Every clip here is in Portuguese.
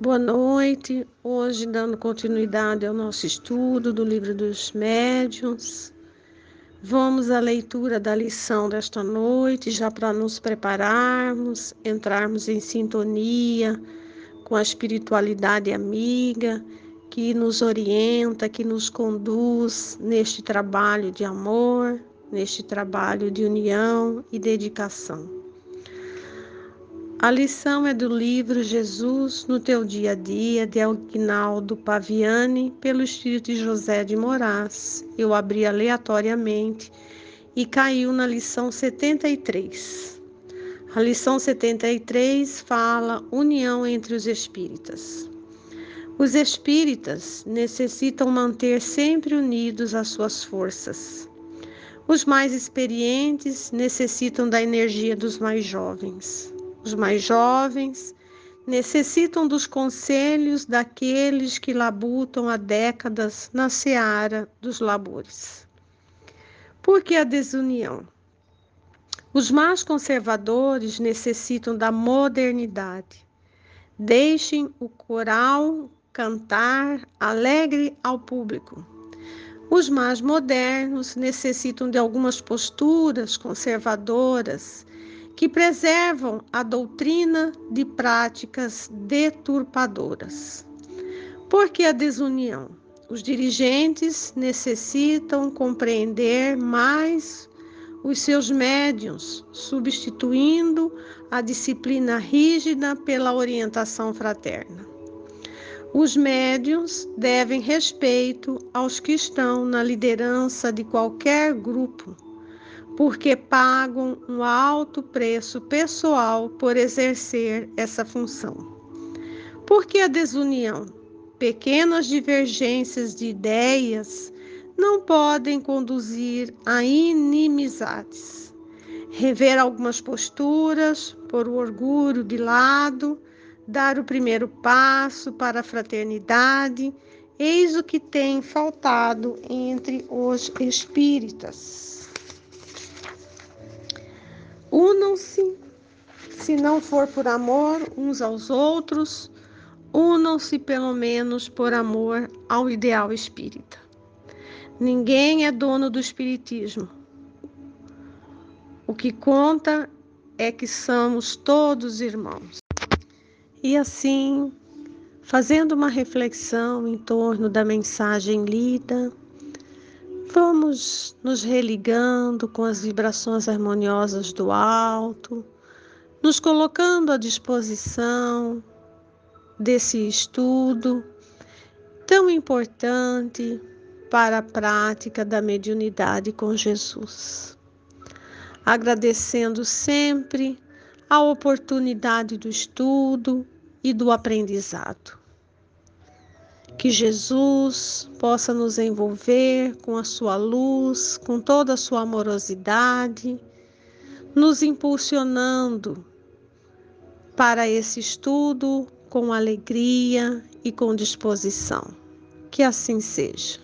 Boa noite. Hoje, dando continuidade ao nosso estudo do livro dos médiuns, vamos à leitura da lição desta noite, já para nos prepararmos, entrarmos em sintonia com a espiritualidade amiga que nos orienta, que nos conduz neste trabalho de amor, neste trabalho de união e dedicação. A lição é do livro Jesus no teu dia a dia, de Aguinaldo Paviani, pelo Espírito de José de Moraes. Eu abri aleatoriamente e caiu na lição 73. A lição 73 fala união entre os espíritas. Os espíritas necessitam manter sempre unidos as suas forças. Os mais experientes necessitam da energia dos mais jovens. Os mais jovens necessitam dos conselhos daqueles que labutam há décadas na seara dos labores. Por que a desunião? Os mais conservadores necessitam da modernidade. Deixem o coral cantar alegre ao público. Os mais modernos necessitam de algumas posturas conservadoras que preservam a doutrina de práticas deturpadoras. Por que a desunião? Os dirigentes necessitam compreender mais os seus médiuns, substituindo a disciplina rígida pela orientação fraterna. Os médiuns devem respeito aos que estão na liderança de qualquer grupo porque pagam um alto preço pessoal por exercer essa função. Por que a desunião? Pequenas divergências de ideias não podem conduzir a inimizades. Rever algumas posturas, pôr o orgulho de lado, dar o primeiro passo para a fraternidade, eis o que tem faltado entre os espíritas. Unam-se, se não for por amor uns aos outros, unam-se pelo menos por amor ao ideal espírita. Ninguém é dono do espiritismo. O que conta é que somos todos irmãos. E assim, fazendo uma reflexão em torno da mensagem lida, Vamos nos religando com as vibrações harmoniosas do alto, nos colocando à disposição desse estudo tão importante para a prática da mediunidade com Jesus. Agradecendo sempre a oportunidade do estudo e do aprendizado. Que Jesus possa nos envolver com a sua luz, com toda a sua amorosidade, nos impulsionando para esse estudo com alegria e com disposição. Que assim seja.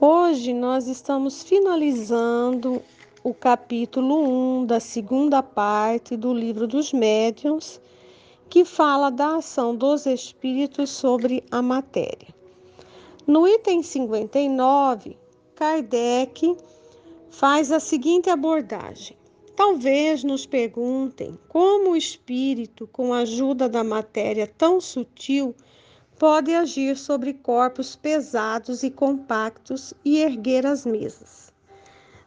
Hoje nós estamos finalizando o capítulo 1 da segunda parte do livro dos médiuns que fala da ação dos espíritos sobre a matéria. No item 59, Kardec faz a seguinte abordagem. Talvez nos perguntem como o espírito, com a ajuda da matéria tão sutil, pode agir sobre corpos pesados e compactos e erguer as mesas.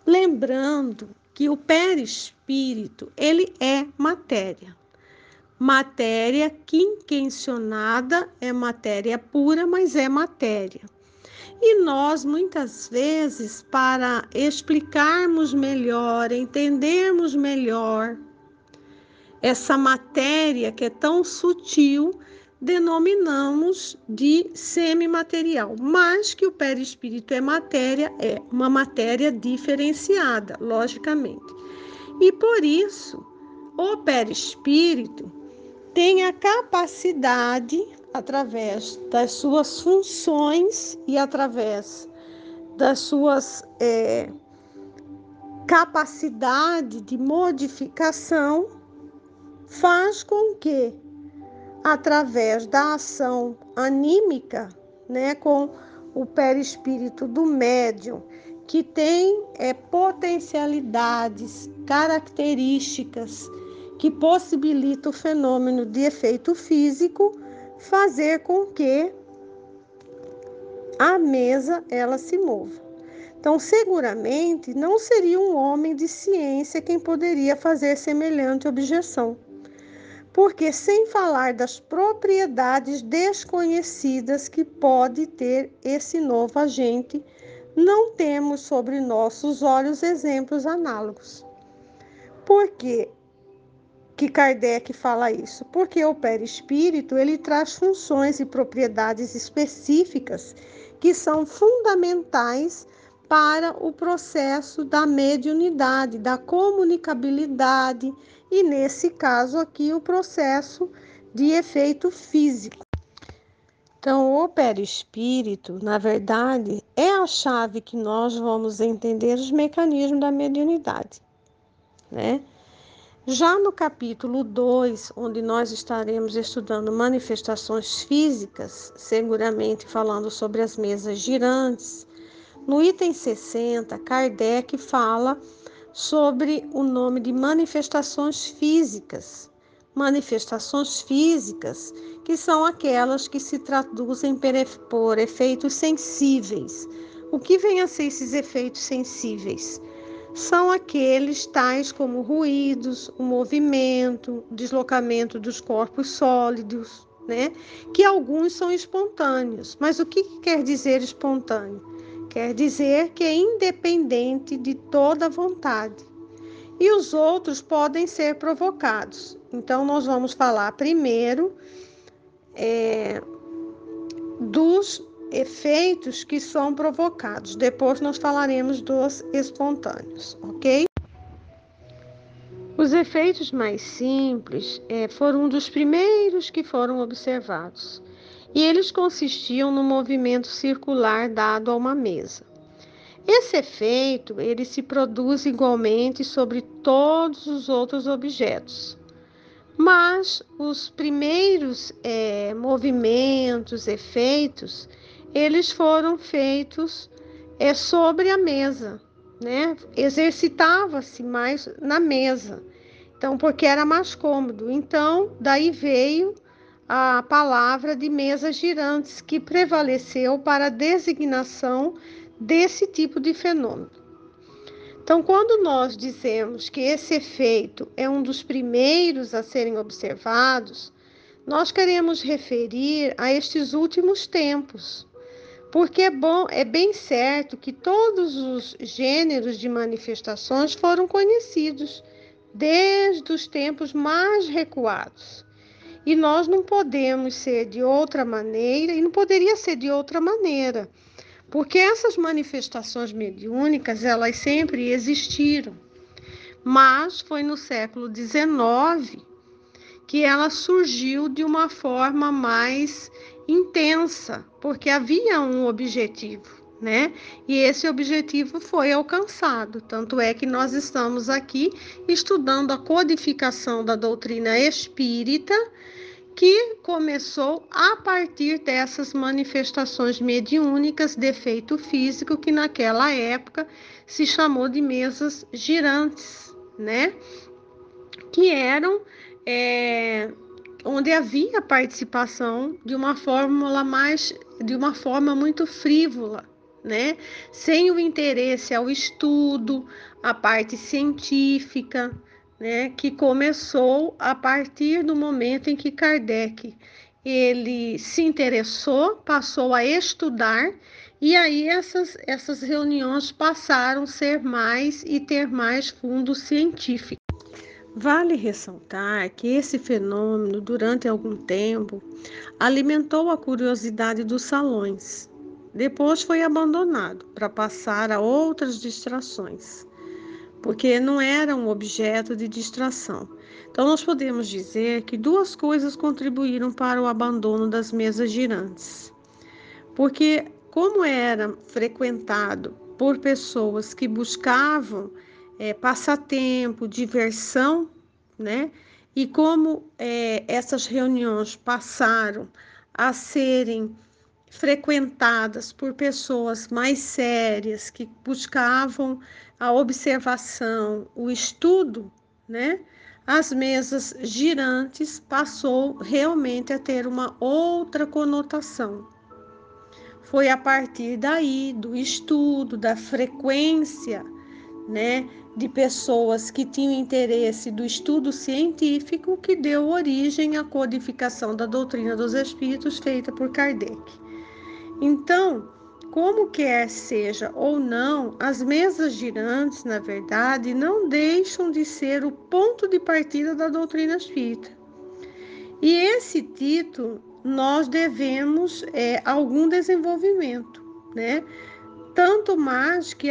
Lembrando que o perispírito, ele é matéria. Matéria quinquencionada é matéria pura, mas é matéria. E nós, muitas vezes, para explicarmos melhor, entendermos melhor essa matéria que é tão sutil, denominamos de semimaterial, mas que o perispírito é matéria, é uma matéria diferenciada, logicamente. E por isso, o perispírito tem a capacidade, através das suas funções e através das suas é, capacidade de modificação, faz com que através da ação anímica, né, com o perispírito do médium, que tem é, potencialidades, características que possibilita o fenômeno de efeito físico fazer com que a mesa ela se mova. Então, seguramente não seria um homem de ciência quem poderia fazer semelhante objeção. Porque sem falar das propriedades desconhecidas que pode ter esse novo agente, não temos sobre nossos olhos exemplos análogos. Por que Kardec fala isso? Porque o perispírito, ele traz funções e propriedades específicas que são fundamentais para o processo da mediunidade, da comunicabilidade e, nesse caso aqui, o processo de efeito físico. Então, o perispírito, na verdade, é a chave que nós vamos entender os mecanismos da mediunidade, né? Já no capítulo 2, onde nós estaremos estudando manifestações físicas, seguramente falando sobre as mesas girantes, no item 60, Kardec fala sobre o nome de manifestações físicas. Manifestações físicas que são aquelas que se traduzem por efeitos sensíveis. O que vem a ser esses efeitos sensíveis? São aqueles tais como ruídos, o movimento, deslocamento dos corpos sólidos, né? Que alguns são espontâneos. Mas o que quer dizer espontâneo? Quer dizer que é independente de toda vontade. E os outros podem ser provocados. Então, nós vamos falar primeiro é, dos efeitos que são provocados. Depois nós falaremos dos espontâneos, ok? Os efeitos mais simples é, foram um dos primeiros que foram observados e eles consistiam no movimento circular dado a uma mesa. Esse efeito ele se produz igualmente sobre todos os outros objetos, mas os primeiros é, movimentos, efeitos, eles foram feitos é, sobre a mesa, né? Exercitava-se mais na mesa. Então, porque era mais cômodo. Então, daí veio a palavra de mesas girantes, que prevaleceu para a designação desse tipo de fenômeno. Então, quando nós dizemos que esse efeito é um dos primeiros a serem observados, nós queremos referir a estes últimos tempos, porque é bom, é bem certo que todos os gêneros de manifestações foram conhecidos desde os tempos mais recuados. E nós não podemos ser de outra maneira, e não poderia ser de outra maneira, porque essas manifestações mediúnicas, elas sempre existiram. Mas foi no século XIX que ela surgiu de uma forma mais intensa, porque havia um objetivo, né? E esse objetivo foi alcançado. Tanto é que nós estamos aqui estudando a codificação da doutrina espírita, que começou a partir dessas manifestações mediúnicas de efeito físico, que naquela época se chamou de mesas girantes, né? Que eram. É, onde havia participação de uma fórmula mais de uma forma muito frívola, né? Sem o interesse ao estudo, a parte científica, né, que começou a partir do momento em que Kardec ele se interessou, passou a estudar e aí essas, essas reuniões passaram a ser mais e ter mais fundo científico. Vale ressaltar que esse fenômeno, durante algum tempo, alimentou a curiosidade dos salões. Depois foi abandonado para passar a outras distrações, porque não era um objeto de distração. Então, nós podemos dizer que duas coisas contribuíram para o abandono das mesas girantes. Porque, como era frequentado por pessoas que buscavam é, passatempo, diversão, né? e como é, essas reuniões passaram a serem frequentadas por pessoas mais sérias que buscavam a observação, o estudo, né? As mesas girantes passou realmente a ter uma outra conotação. Foi a partir daí do estudo, da frequência, né, de pessoas que tinham interesse do estudo científico que deu origem à codificação da doutrina dos espíritos feita por Kardec. Então, como quer seja ou não, as mesas girantes, na verdade, não deixam de ser o ponto de partida da doutrina espírita. E esse título nós devemos é, algum desenvolvimento, né? Tanto mais que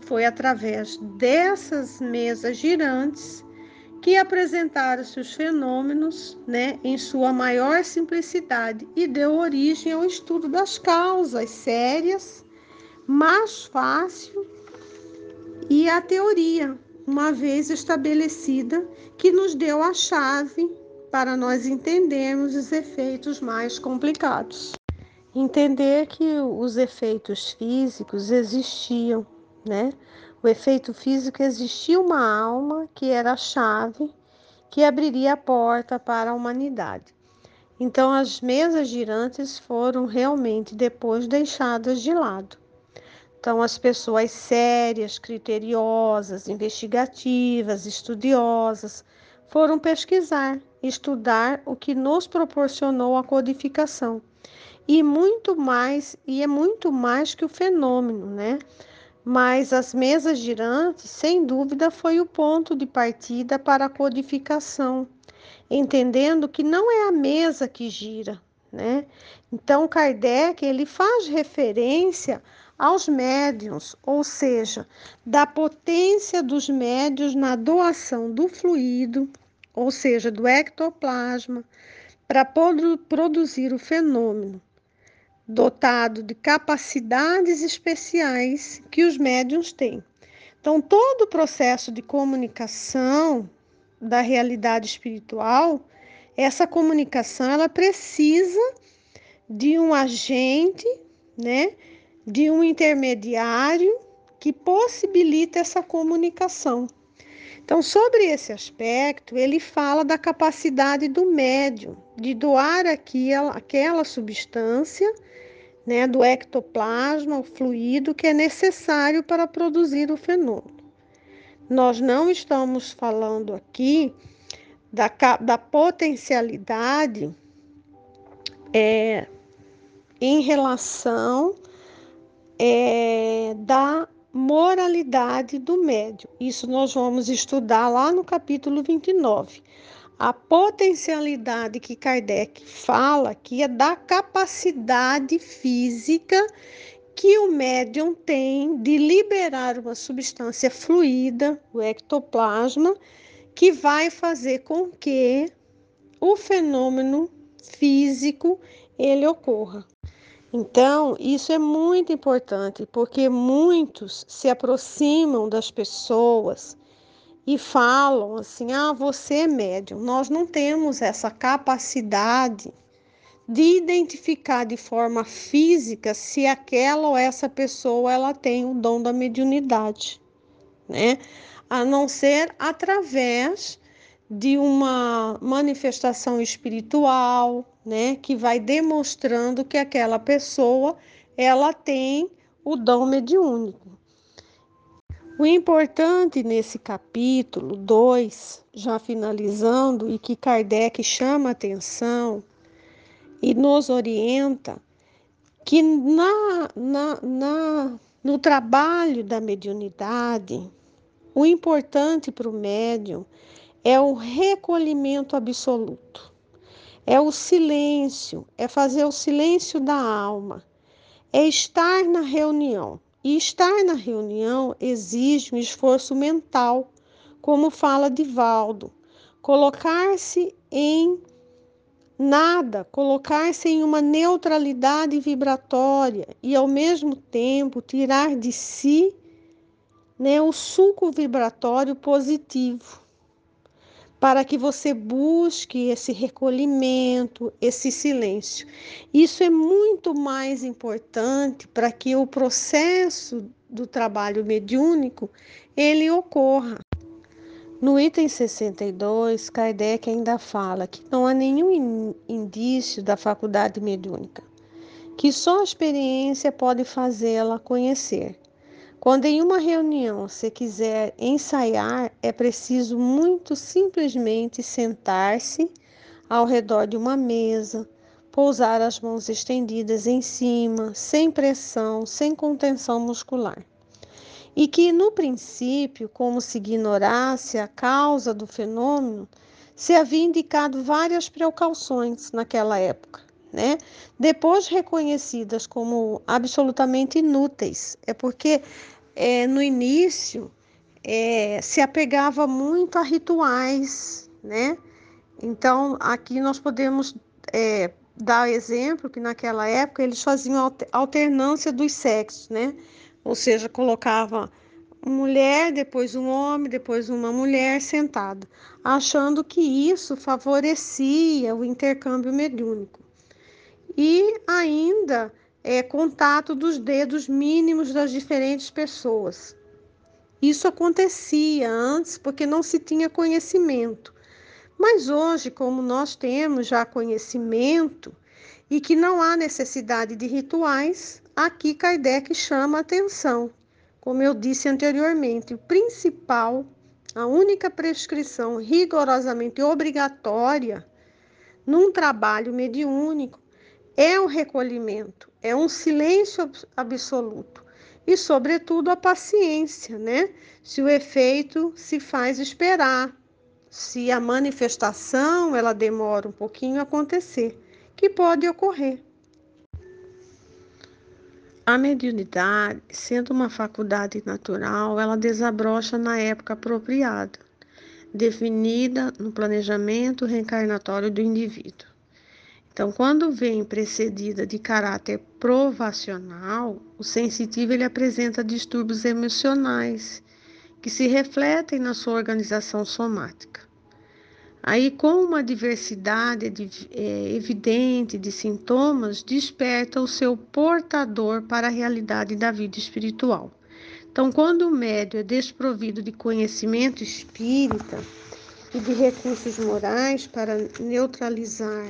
foi através dessas mesas girantes que apresentaram-se os fenômenos né, em sua maior simplicidade e deu origem ao estudo das causas sérias, mais fácil, e a teoria, uma vez estabelecida, que nos deu a chave para nós entendermos os efeitos mais complicados. Entender que os efeitos físicos existiam, né? O efeito físico existia uma alma que era a chave que abriria a porta para a humanidade. Então, as mesas girantes foram realmente depois deixadas de lado. Então, as pessoas sérias, criteriosas, investigativas, estudiosas, foram pesquisar, estudar o que nos proporcionou a codificação. E muito mais, e é muito mais que o fenômeno, né? mas as mesas girantes, sem dúvida, foi o ponto de partida para a codificação, entendendo que não é a mesa que gira, né? Então Kardec ele faz referência aos médiums, ou seja, da potência dos médios na doação do fluido, ou seja, do ectoplasma, para produzir o fenômeno dotado de capacidades especiais que os médiums têm. Então, todo o processo de comunicação da realidade espiritual, essa comunicação ela precisa de um agente, né, de um intermediário que possibilita essa comunicação. Então, sobre esse aspecto, ele fala da capacidade do médium de doar aquela, aquela substância né, do ectoplasma, o fluido que é necessário para produzir o fenômeno. Nós não estamos falando aqui da, da potencialidade é, em relação é, da moralidade do médio. Isso nós vamos estudar lá no capítulo 29 a potencialidade que Kardec fala que é da capacidade física que o médium tem de liberar uma substância fluida, o ectoplasma, que vai fazer com que o fenômeno físico ele ocorra. Então, isso é muito importante, porque muitos se aproximam das pessoas e falam assim: ah, você é médium. Nós não temos essa capacidade de identificar de forma física se aquela ou essa pessoa ela tem o dom da mediunidade, né? A não ser através de uma manifestação espiritual, né, que vai demonstrando que aquela pessoa ela tem o dom mediúnico. O importante nesse capítulo 2, já finalizando, e que Kardec chama atenção e nos orienta, que na, na, na, no trabalho da mediunidade, o importante para o médium é o recolhimento absoluto, é o silêncio, é fazer o silêncio da alma, é estar na reunião e estar na reunião exige um esforço mental, como fala Divaldo. Colocar-se em nada, colocar-se em uma neutralidade vibratória e ao mesmo tempo tirar de si né, o suco vibratório positivo. Para que você busque esse recolhimento, esse silêncio. Isso é muito mais importante para que o processo do trabalho mediúnico ele ocorra. No item 62, Kardec ainda fala que não há nenhum indício da faculdade mediúnica, que só a experiência pode fazê-la conhecer. Quando em uma reunião se quiser ensaiar, é preciso muito simplesmente sentar-se ao redor de uma mesa, pousar as mãos estendidas em cima, sem pressão, sem contenção muscular e que, no princípio, como se ignorasse a causa do fenômeno, se havia indicado várias precauções naquela época, né? Depois reconhecidas como absolutamente inúteis. É porque é, no início é, se apegava muito a rituais, né? Então, aqui nós podemos é, dar exemplo que naquela época eles faziam alternância dos sexos, né? ou seja, colocava mulher, depois um homem, depois uma mulher sentada, achando que isso favorecia o intercâmbio mediúnico. E ainda é contato dos dedos mínimos das diferentes pessoas. Isso acontecia antes porque não se tinha conhecimento. Mas hoje, como nós temos já conhecimento e que não há necessidade de rituais, Aqui Kardec chama a atenção, como eu disse anteriormente, o principal, a única prescrição rigorosamente obrigatória num trabalho mediúnico é o recolhimento, é um silêncio absoluto e, sobretudo, a paciência, né? Se o efeito se faz esperar, se a manifestação ela demora um pouquinho a acontecer, que pode ocorrer. A mediunidade, sendo uma faculdade natural, ela desabrocha na época apropriada, definida no planejamento reencarnatório do indivíduo. Então, quando vem precedida de caráter provacional, o sensitivo ele apresenta distúrbios emocionais que se refletem na sua organização somática. Aí, com uma diversidade de, é, evidente de sintomas, desperta o seu portador para a realidade da vida espiritual. Então, quando o médio é desprovido de conhecimento espírita e de recursos morais para neutralizar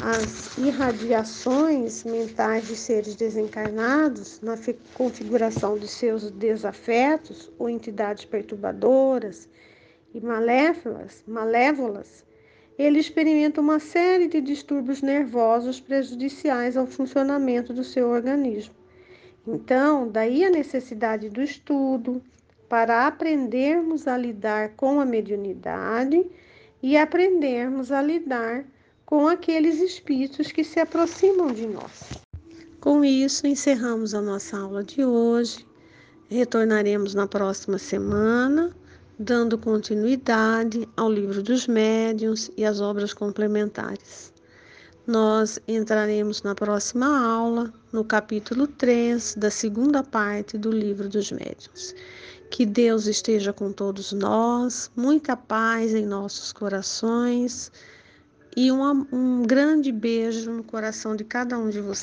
as irradiações mentais de seres desencarnados na configuração de seus desafetos ou entidades perturbadoras, e malévolas, malévolas, ele experimenta uma série de distúrbios nervosos prejudiciais ao funcionamento do seu organismo. Então, daí a necessidade do estudo para aprendermos a lidar com a mediunidade e aprendermos a lidar com aqueles espíritos que se aproximam de nós. Com isso, encerramos a nossa aula de hoje. Retornaremos na próxima semana dando continuidade ao livro dos médiuns e às obras complementares. Nós entraremos na próxima aula, no capítulo 3 da segunda parte do livro dos médiuns. Que Deus esteja com todos nós, muita paz em nossos corações e um, um grande beijo no coração de cada um de vocês.